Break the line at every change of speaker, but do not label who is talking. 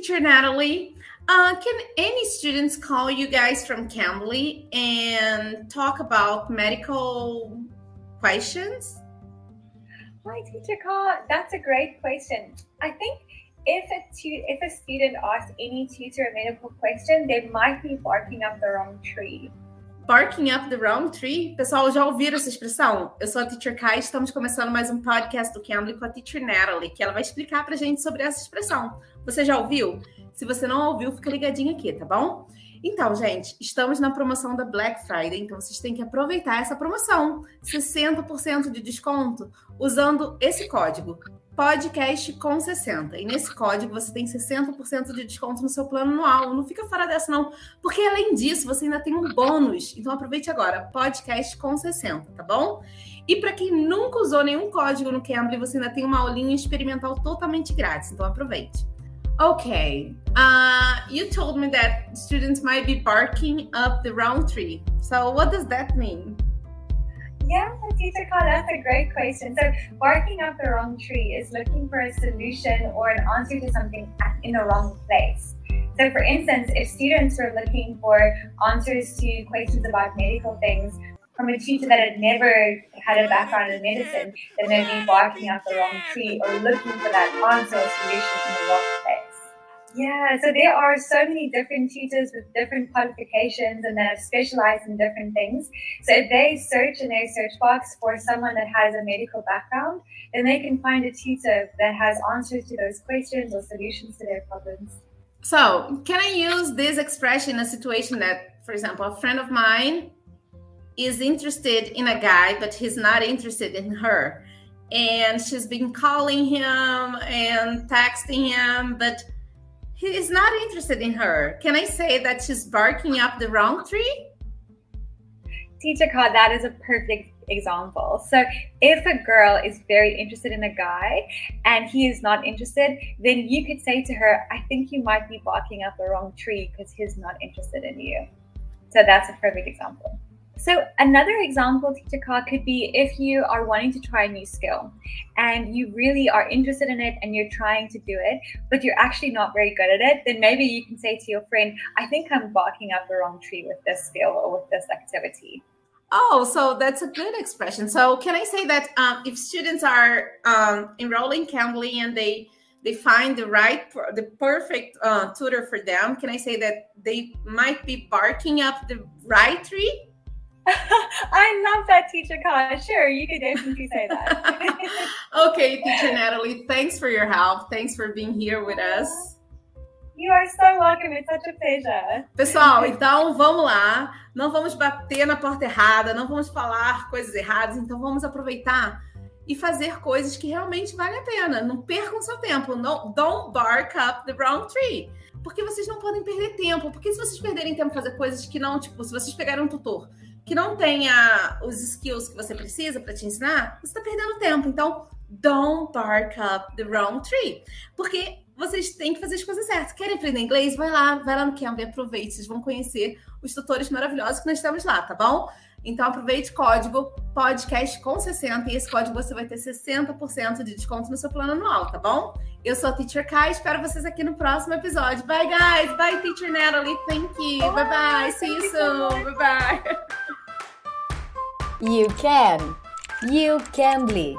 teacher Natalie. Uh, can any students call you guys from Cambly and talk about medical questions?
Hi, teacher Carl. That's a great question. I think if a tu- if a student asks any tutor a medical question, they might be barking up the wrong tree.
Barking up the wrong tree? Pessoal, já ouviram essa expressão? Eu sou a Teacher Kai, estamos começando mais um podcast do Cambly com a Teacher Natalie, que ela vai explicar pra gente sobre essa expressão. Você já ouviu? Se você não ouviu, fica ligadinho aqui, tá bom? Então, gente, estamos na promoção da Black Friday, então vocês têm que aproveitar essa promoção. 60% de desconto usando esse código podcast com 60. E nesse código você tem 60% de desconto no seu plano anual. Não fica fora dessa, não. Porque além disso, você ainda tem um bônus. Então aproveite agora, podcast com 60, tá bom? E para quem nunca usou nenhum código no Cambly, você ainda tem uma aulinha experimental totalmente grátis. Então aproveite. Okay. Uh, you told me that students might be barking up the wrong tree. So what does that mean?
That's a great question. So barking up the wrong tree is looking for a solution or an answer to something in the wrong place. So for instance, if students were looking for answers to questions about medical things from a teacher that had never had a background in medicine, then they'd be barking up the wrong tree or looking for that answer or solution in the wrong place. Yeah, so there are so many different tutors with different qualifications and that have specialized in different things. So if they search in their search box for someone that has a medical background, then they can find a tutor that has answers to those questions or solutions to their problems.
So, can I use this expression in a situation that, for example, a friend of mine is interested in a guy, but he's not interested in her? And she's been calling him and texting him, but he is not interested in her. Can I say that she's barking up the wrong tree?
Teacher Carl, that is a perfect example. So, if a girl is very interested in a guy and he is not interested, then you could say to her, I think you might be barking up the wrong tree because he's not interested in you. So, that's a perfect example. So another example, teacher Carl, could be if you are wanting to try a new skill and you really are interested in it and you're trying to do it, but you're actually not very good at it, then maybe you can say to your friend, I think I'm barking up the wrong tree with this skill or with this activity.
Oh, so that's a good expression. So can I say that um, if students are um, enrolling Cambly and they they find the right the perfect uh, tutor for them, can I say that they might be barking up the right tree?
I love that, teacher Carl. Sure, you could definitely say that.
okay, teacher Natalie, thanks for your help. Thanks for being here with us.
You are so welcome. It's such a pleasure.
Pessoal, então vamos lá. Não vamos bater na porta errada, não vamos falar coisas erradas, então vamos aproveitar e fazer coisas que realmente valem a pena. Não percam seu tempo. Não, don't bark up the wrong tree. Porque vocês não podem perder tempo. Porque se vocês perderem tempo fazer coisas que não, tipo, se vocês pegarem um tutor que não tenha os skills que você precisa para te ensinar, você está perdendo tempo. Então, don't bark up the wrong tree. Porque vocês têm que fazer as coisas certas. Querem aprender inglês? Vai lá, vai lá no Cambly, aproveite. Vocês vão conhecer os tutores maravilhosos que nós temos lá, tá bom? Então aproveite código podcast com 60 e esse código você vai ter 60% de desconto no seu plano anual, tá bom? Eu sou a Teacher Kai, espero vocês aqui no próximo episódio. Bye guys, bye Teacher Natalie, thank you. Bye bye, see you soon. Bye bye.
You can. You can be.